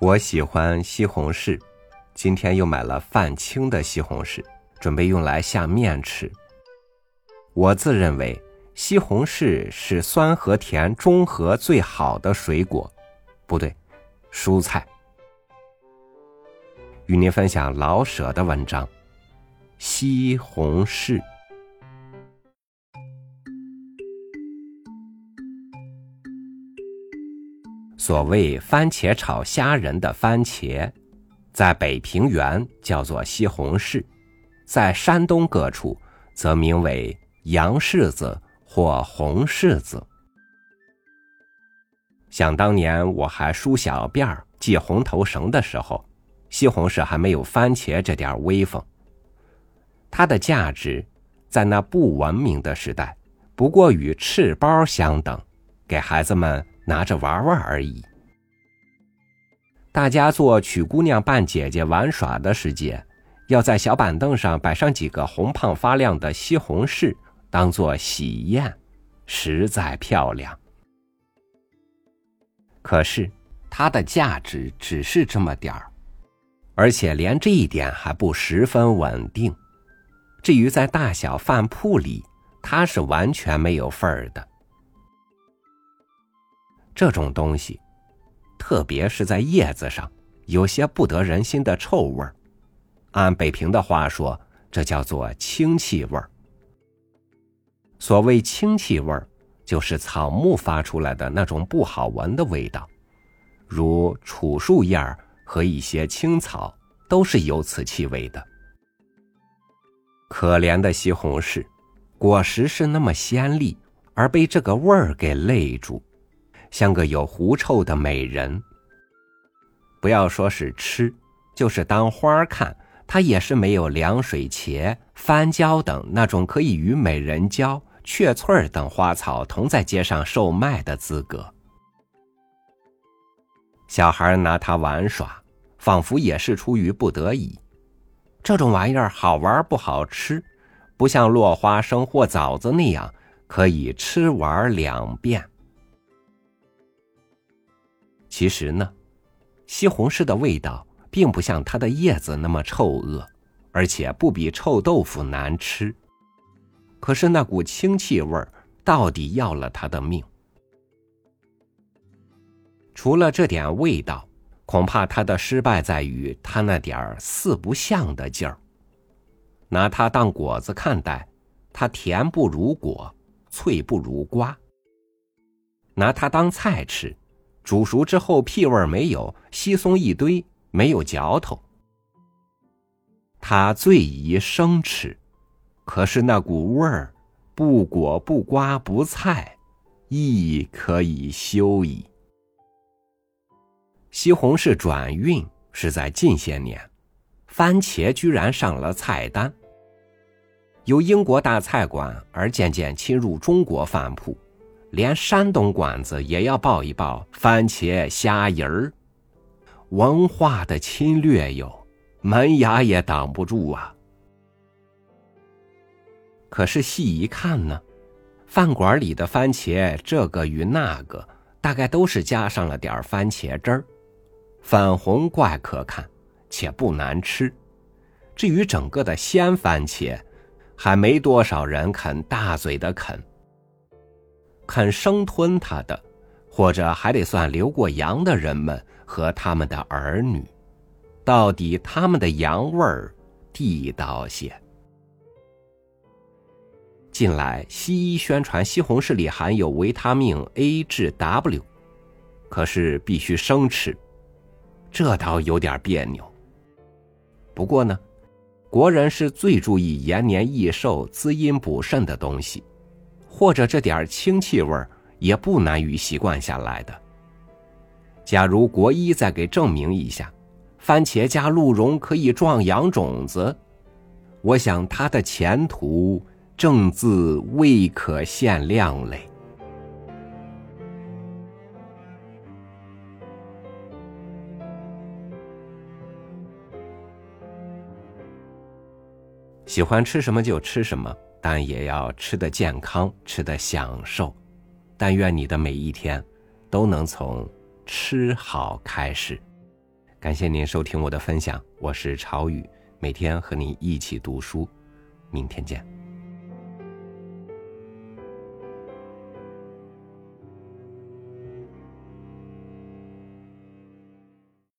我喜欢西红柿，今天又买了泛青的西红柿，准备用来下面吃。我自认为西红柿是酸和甜中和最好的水果，不对，蔬菜。与您分享老舍的文章《西红柿》。所谓番茄炒虾仁的番茄，在北平原叫做西红柿，在山东各处则名为洋柿子或红柿子。想当年我还梳小辫儿、系红头绳的时候，西红柿还没有番茄这点威风。它的价值，在那不文明的时代，不过与赤包相等，给孩子们。拿着玩玩而已。大家做娶姑娘扮姐姐玩耍的时节，要在小板凳上摆上几个红胖发亮的西红柿，当做喜宴，实在漂亮。可是它的价值只是这么点儿，而且连这一点还不十分稳定。至于在大小饭铺里，它是完全没有份儿的。这种东西，特别是在叶子上，有些不得人心的臭味儿。按北平的话说，这叫做清气味儿。所谓清气味儿，就是草木发出来的那种不好闻的味道，如楚树叶儿和一些青草都是有此气味的。可怜的西红柿，果实是那么鲜丽，而被这个味儿给累住。像个有狐臭的美人。不要说是吃，就是当花看，它也是没有凉水茄、番椒等那种可以与美人蕉、雀翠等花草同在街上售卖的资格。小孩拿它玩耍，仿佛也是出于不得已。这种玩意儿好玩不好吃，不像落花生或枣子那样可以吃玩两遍。其实呢，西红柿的味道并不像它的叶子那么臭恶，而且不比臭豆腐难吃。可是那股清气味儿到底要了他的命。除了这点味道，恐怕他的失败在于他那点儿四不像的劲儿。拿它当果子看待，它甜不如果，脆不如瓜。拿它当菜吃。煮熟之后屁味没有，稀松一堆，没有嚼头。他最宜生吃，可是那股味儿，不果不瓜不菜，亦可以休矣。西红柿转运是在近些年，番茄居然上了菜单，由英国大菜馆而渐渐侵入中国饭铺。连山东馆子也要报一报番茄虾仁儿，文化的侵略哟，门牙也挡不住啊。可是细一看呢，饭馆里的番茄这个与那个，大概都是加上了点番茄汁儿，粉红怪可看，且不难吃。至于整个的鲜番茄，还没多少人肯大嘴的啃。肯生吞它的，或者还得算留过洋的人们和他们的儿女，到底他们的洋味儿地道些。近来西医宣传西红柿里含有维他命 A 至 W，可是必须生吃，这倒有点别扭。不过呢，国人是最注意延年益寿、滋阴补肾的东西。或者这点清气味也不难于习惯下来的。假如国医再给证明一下，番茄加鹿茸可以壮阳种子，我想他的前途正自未可限量嘞。喜欢吃什么就吃什么。但也要吃得健康，吃得享受。但愿你的每一天，都能从吃好开始。感谢您收听我的分享，我是朝雨，每天和你一起读书，明天见。